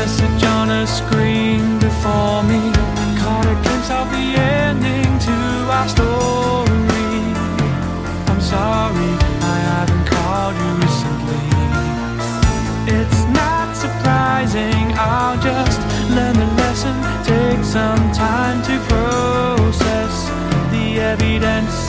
message on a screen before me. Caught a glimpse of the ending to our story. I'm sorry I haven't called you recently. It's not surprising, I'll just learn the lesson. Take some time to process the evidence.